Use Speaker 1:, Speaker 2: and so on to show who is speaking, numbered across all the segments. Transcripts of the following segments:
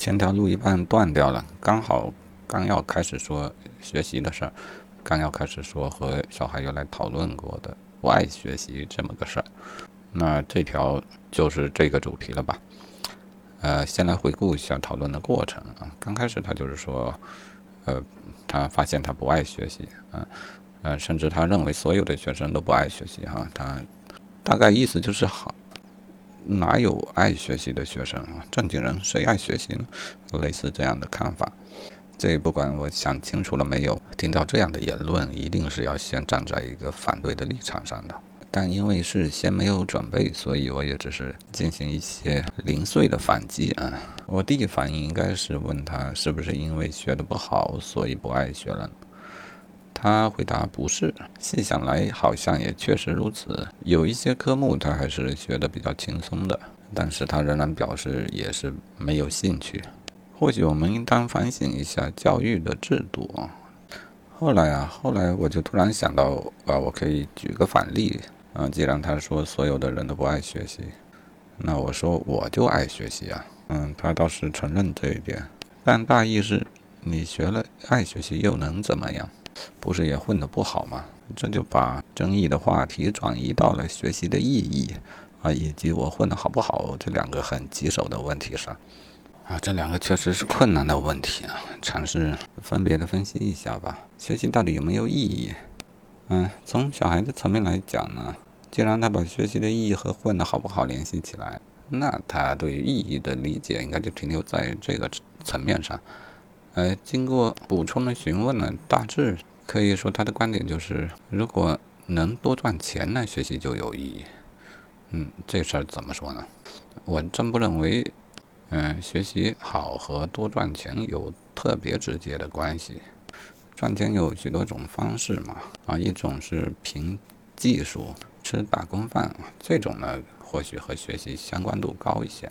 Speaker 1: 前条路一半断掉了，刚好刚要开始说学习的事儿，刚要开始说和小孩原来讨论过的不爱学习这么个事儿，那这条就是这个主题了吧？呃，先来回顾一下讨论的过程啊。刚开始他就是说，呃，他发现他不爱学习，啊，呃，甚至他认为所有的学生都不爱学习哈。他大概意思就是好，哪有爱学习的学生啊？正经人谁爱学习呢？类似这样的看法。这不管我想清楚了没有，听到这样的言论，一定是要先站在一个反对的立场上的。但因为事先没有准备，所以我也只是进行一些零碎的反击啊。我第一反应应该是问他是不是因为学的不好，所以不爱学了。他回答不是。细想来，好像也确实如此。有一些科目他还是学的比较轻松的，但是他仍然表示也是没有兴趣。或许我们应当反省一下教育的制度啊。后来啊，后来我就突然想到啊，我可以举个反例。啊，既然他说所有的人都不爱学习，那我说我就爱学习啊。嗯，他倒是承认这一点，但大意是，你学了爱学习又能怎么样？不是也混得不好吗？这就把争议的话题转移到了学习的意义啊，以及我混得好不好这两个很棘手的问题上。啊，这两个确实是困难的问题啊，尝试分别的分析一下吧。学习到底有没有意义？嗯，从小孩的层面来讲呢，既然他把学习的意义和混得好不好联系起来，那他对意义的理解应该就停留在这个层面上。呃，经过补充的询问呢，大致可以说他的观点就是，如果能多赚钱，那学习就有意义。嗯，这事儿怎么说呢？我真不认为，嗯，学习好和多赚钱有特别直接的关系。赚钱有许多种方式嘛，啊，一种是凭技术吃打工饭，这种呢或许和学习相关度高一些。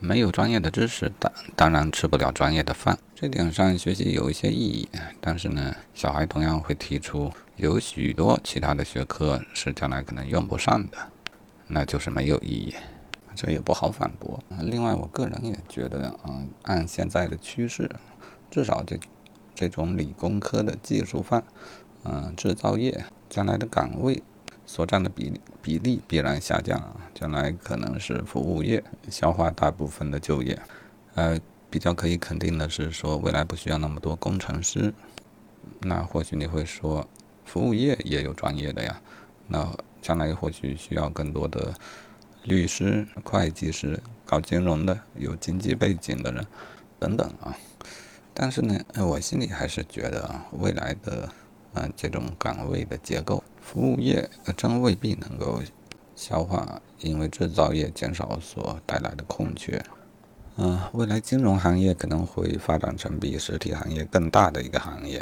Speaker 1: 没有专业的知识，当当然吃不了专业的饭。这点上学习有一些意义，但是呢，小孩同样会提出有许多其他的学科是将来可能用不上的，那就是没有意义。这也不好反驳。另外，我个人也觉得，嗯，按现在的趋势，至少这。这种理工科的技术范，嗯，制造业将来的岗位所占的比比例必然下降啊，将来可能是服务业消化大部分的就业。呃，比较可以肯定的是说，未来不需要那么多工程师。那或许你会说，服务业也有专业的呀，那将来或许需要更多的律师、会计师、搞金融的、有经济背景的人等等啊。但是呢，我心里还是觉得啊，未来的，嗯，这种岗位的结构，服务业真未必能够消化，因为制造业减少所带来的空缺。嗯，未来金融行业可能会发展成比实体行业更大的一个行业，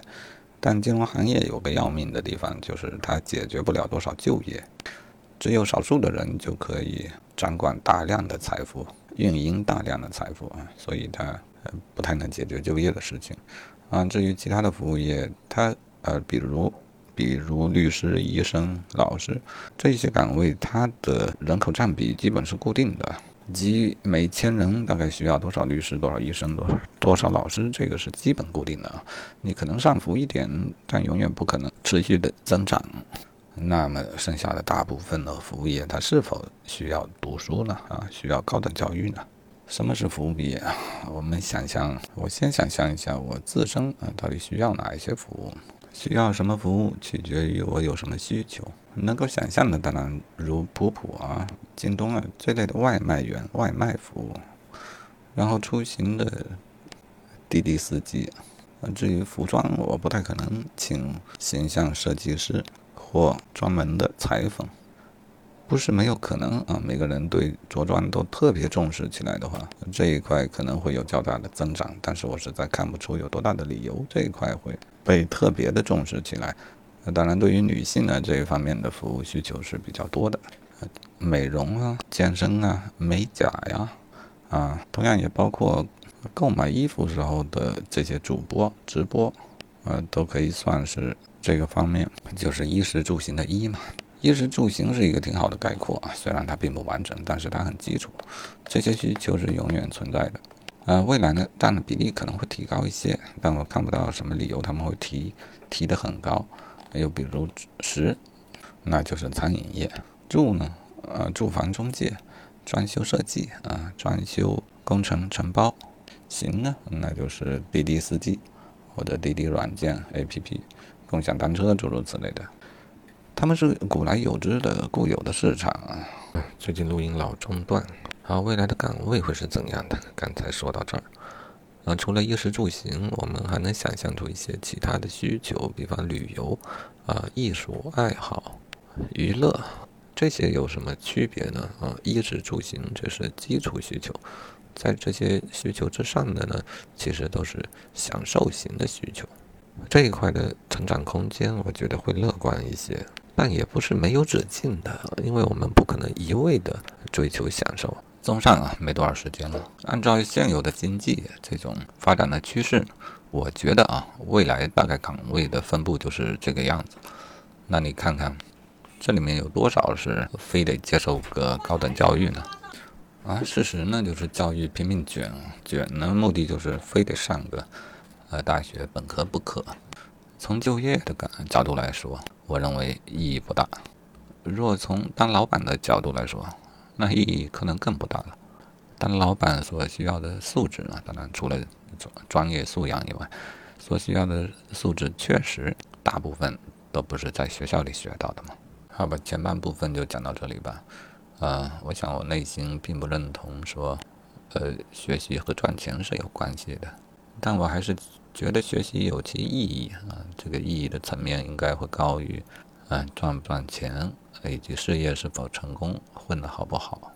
Speaker 1: 但金融行业有个要命的地方，就是它解决不了多少就业，只有少数的人就可以掌管大量的财富，运营大量的财富啊，所以它。不太能解决就业的事情，啊，至于其他的服务业，它呃，比如比如律师、医生、老师这些岗位，它的人口占比基本是固定的，即每千人大概需要多少律师、多少医生、多少多少老师，这个是基本固定的。你可能上浮一点，但永远不可能持续的增长。那么剩下的大部分的服务业，它是否需要读书呢？啊，需要高等教育呢？什么是服务业啊？我们想象，我先想象一下我自身啊，到底需要哪一些服务？需要什么服务，取决于我有什么需求。能够想象的，当然如普普啊、京东啊这类的外卖员、外卖服务，然后出行的滴滴司机。至于服装，我不太可能请形象设计师或专门的裁缝。不是没有可能啊！每个人对着装都特别重视起来的话，这一块可能会有较大的增长。但是我实在看不出有多大的理由这一块会被特别的重视起来。那当然，对于女性呢，这一方面的服务需求是比较多的，美容啊、健身啊、美甲呀，啊，同样也包括购买衣服时候的这些主播直播，呃，都可以算是这个方面，就是衣食住行的衣嘛。衣食住行是一个挺好的概括啊，虽然它并不完整，但是它很基础。这些需求是永远存在的。呃，未来呢占的比例可能会提高一些，但我看不到什么理由他们会提提的很高。又比如十，那就是餐饮业；住呢，呃，住房中介、装修设计啊、装修工程承包；行呢，那就是滴滴司机或者滴滴软件 APP、共享单车诸如此类的。他们是古来有之的固有的市场。最近录音老中断。好，未来的岗位会是怎样的？刚才说到这儿，啊，除了衣食住行，我们还能想象出一些其他的需求，比方旅游、啊，艺术爱好、娱乐，这些有什么区别呢？啊，衣食住行这是基础需求，在这些需求之上的呢，其实都是享受型的需求。这一块的成长空间，我觉得会乐观一些，但也不是没有止境的，因为我们不可能一味的追求享受。综上啊，没多少时间了。按照现有的经济这种发展的趋势，我觉得啊，未来大概岗位的分布就是这个样子。那你看看，这里面有多少是非得接受个高等教育呢？啊，事实呢就是教育拼命卷，卷呢目的就是非得上个呃大学本科不可。从就业的角角度来说，我认为意义不大。若从当老板的角度来说，那意义可能更不大了。当老板所需要的素质呢？当然除了专专业素养以外，所需要的素质确实大部分都不是在学校里学到的嘛。好吧，前半部分就讲到这里吧。呃，我想我内心并不认同说，呃，学习和赚钱是有关系的，但我还是觉得学习有其意义啊。这个意义的层面应该会高于，嗯，赚不赚钱。以及事业是否成功，混得好不好？